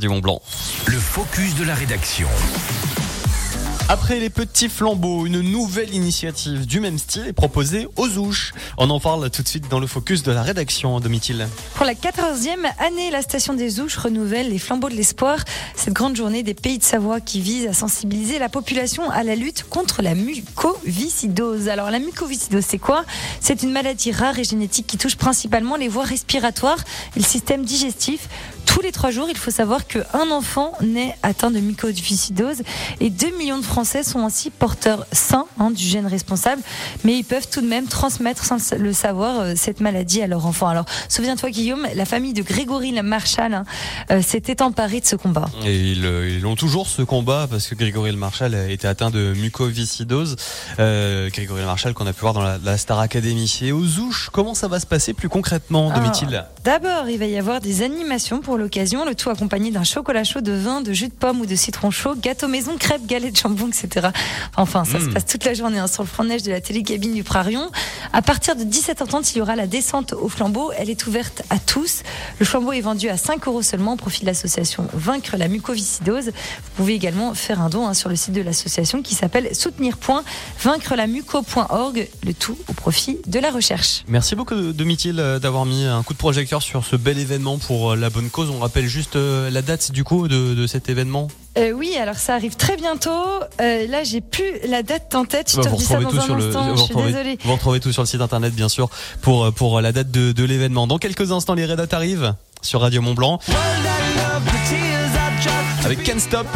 du Mont Blanc. Le focus de la rédaction. Après les petits flambeaux, une nouvelle initiative du même style est proposée aux ouches. On en parle tout de suite dans le focus de la rédaction, Domitil. Pour la 14e année, la station des ouches renouvelle les flambeaux de l'espoir. Cette grande journée des pays de Savoie qui vise à sensibiliser la population à la lutte contre la mucoviscidose. Alors la mucoviscidose, c'est quoi? C'est une maladie rare et génétique qui touche principalement les voies respiratoires et le système digestif les trois jours, il faut savoir qu'un enfant naît atteint de mucoviscidose et 2 millions de Français sont ainsi porteurs sains hein, du gène responsable, mais ils peuvent tout de même transmettre sans le savoir euh, cette maladie à leur enfant. Alors, souviens-toi Guillaume, la famille de Grégory Marshall hein, euh, s'était emparée de ce combat. Et ils, ont toujours ce combat parce que Grégory Le Marshall était atteint de mucoviscidose. Euh, Grégory Le Marshall qu'on a pu voir dans la, Star Academy. Et aux ouches, comment ça va se passer plus concrètement, ah, Domitil D'abord, il va y avoir des animations pour le le tout accompagné d'un chocolat chaud, de vin, de jus de pomme ou de citron chaud, gâteau maison, crêpes, galettes de jambon, etc. Enfin, ça se mm. passe toute la journée hein, sur le front de neige de la télécabine du Prarion. À partir de 17h30, il y aura la descente au flambeau. Elle est ouverte à tous. Le flambeau est vendu à 5 euros seulement au profit de l'association Vaincre la mucoviscidose. Vous pouvez également faire un don hein, sur le site de l'association qui s'appelle soutenir.vaincrelamuco.org, le tout au profit de la recherche. Merci beaucoup, Domitil, d'avoir mis un coup de projecteur sur ce bel événement pour la bonne cause on rappelle juste euh, la date du coup de, cet événement euh, oui, alors ça arrive très bientôt. Euh, là, j'ai plus la date en tête. Je te dis ça dans un instant. je suis désolée. Vous retrouvez tout sur le site internet, bien sûr, pour pour la date de, de l'événement. Dans quelques instants, les Red arrivent sur Radio Mont Blanc avec Can't Stop.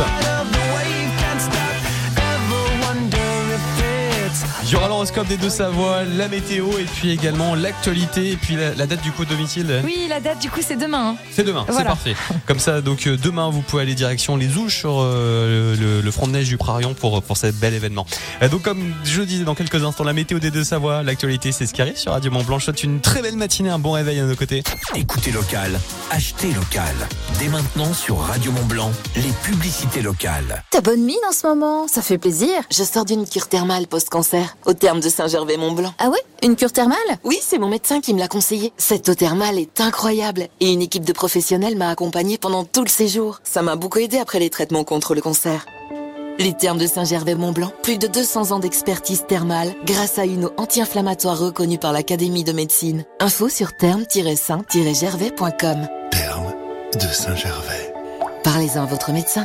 Il y aura l'horoscope des deux Savoie, la météo et puis également l'actualité et puis la, date du coup de domicile. Oui, la date du coup c'est demain. Hein. C'est demain, c'est parfait. Comme ça, donc euh, demain vous pouvez aller direction les Ouches sur euh, le, front de neige du Prarion pour pour cet bel événement. Euh, donc comme je disais dans quelques instants, la météo des deux Savoie, l'actualité c'est ce qui arrive sur Radio Mont Blanc. Je souhaite une très belle matinée, un bon réveil à nos côtés. Écoutez local, achetez local. Dès maintenant sur Radio Mont Blanc, les publicités locales. T'as bonne mine en ce moment, ça fait plaisir. Je sors d'une cure thermale post-cancer au terme de Saint-Gervais-Mont-Blanc. Ah ouais? Une cure thermale? Oui, c'est mon médecin qui me l'a conseillé. Cette eau thermale est incroyable et une équipe de professionnels m'a accompagnée pendant tout le séjour. Ça m'a beaucoup aidé après les traitements contre le cancer. Les termes de Saint-Gervais-Mont-Blanc, plus de 200 ans d'expertise thermale grâce à une eau anti-inflammatoire reconnue par l'Académie de médecine. Info sur terme-saint-gervais.com. Terme de Saint-Gervais. Parlez-en à votre médecin.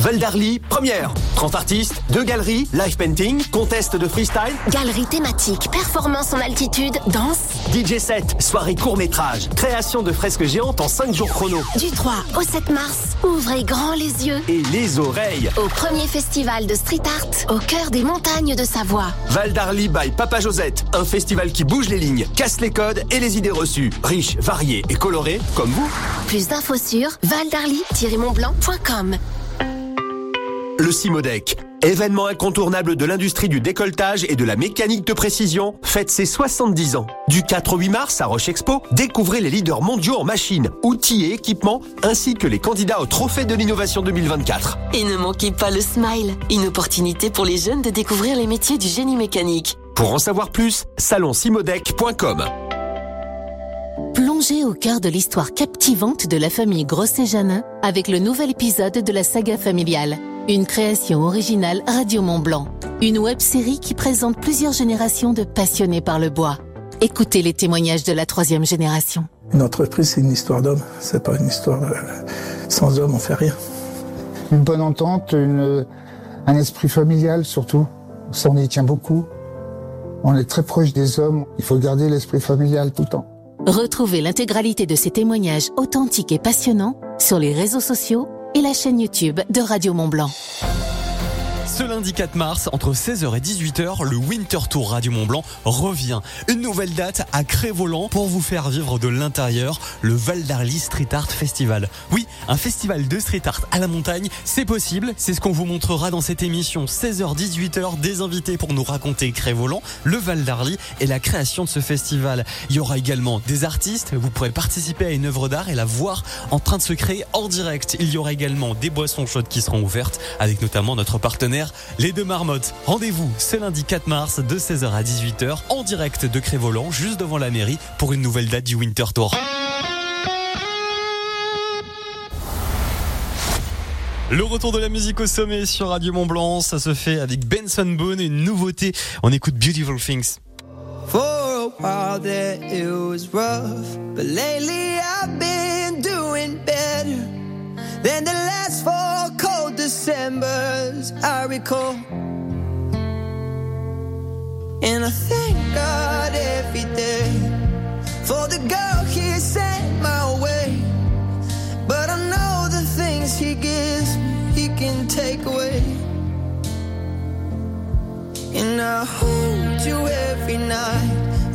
Val d'Arly, première. 30 artistes, deux galeries, live painting, contest de freestyle. Galerie thématique, performance en altitude, danse. DJ set, soirée court métrage, création de fresques géantes en 5 jours chrono. Du 3 au 7 mars, ouvrez grand les yeux. Et les oreilles. Au premier festival de street art, au cœur des montagnes de Savoie. Val d'Arly by Papa Josette, un festival qui bouge les lignes, casse les codes et les idées reçues. Riche, varié et coloré, comme vous. Plus d'infos sur valdarly-montblanc.com. Le Simodec, événement incontournable de l'industrie du décolletage et de la mécanique de précision, fête ses 70 ans. Du 4 au 8 mars à Roche Expo, découvrez les leaders mondiaux en machines, outils et équipements, ainsi que les candidats au Trophée de l'innovation 2024. Et ne manquez pas le Smile, une opportunité pour les jeunes de découvrir les métiers du génie mécanique. Pour en savoir plus, salonsimodec.com. Plongez au cœur de l'histoire captivante de la famille Grosset-Janin avec le nouvel épisode de la saga familiale. Une création originale Radio Mont Blanc. Une web série qui présente plusieurs générations de passionnés par le bois. Écoutez les témoignages de la troisième génération. Une entreprise, c'est une histoire d'homme. C'est pas une histoire. Euh, sans homme, on fait rien. Une bonne entente, un esprit familial surtout. Ça, on y tient beaucoup. On est très proche des hommes. Il faut garder l'esprit familial tout le temps. Retrouvez l'intégralité de ces témoignages authentiques et passionnants sur les réseaux sociaux la chaîne YouTube de Radio Mont Blanc. Ce lundi 4 mars, entre 16h et 18h, le Winter Tour Radio Mont Blanc revient. Une nouvelle date à Crévolant pour vous faire vivre de l'intérieur le Val d'Arly Street Art Festival. Oui, un festival de street art à la montagne, c'est possible. C'est ce qu'on vous montrera dans cette émission 16h-18h. Des invités pour nous raconter Crévolant, le Val d'Arly et la création de ce festival. Il y aura également des artistes. Vous pourrez participer à une œuvre d'art et la voir en train de se créer en direct. Il y aura également des boissons chaudes qui seront ouvertes avec notamment notre partenaire les deux marmottes. Rendez-vous ce lundi 4 mars de 16h à 18h en direct de Crévolant, juste devant la mairie, pour une nouvelle date du Winter Tour. Le retour de la musique au sommet sur Radio Mont Blanc, ça se fait avec Benson Boone, une nouveauté. On écoute Beautiful Things. For a while it was rough, but lately I've been doing better than the last four cold Decembers I recall. And I thank God every day for the girl He sent my way. But I know the things He gives me, He can take away. And I hold you every night,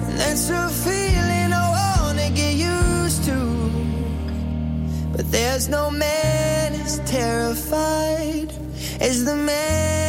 and that's a feeling I wanna get used to. But there's no man as terrified is the man